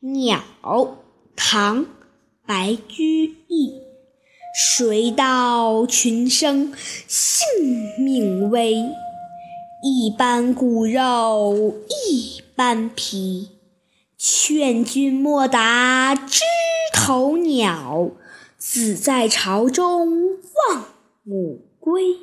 鸟，唐，白居易。谁道群生性命微，一般骨肉一般皮。劝君莫打枝头鸟，子在巢中望母归。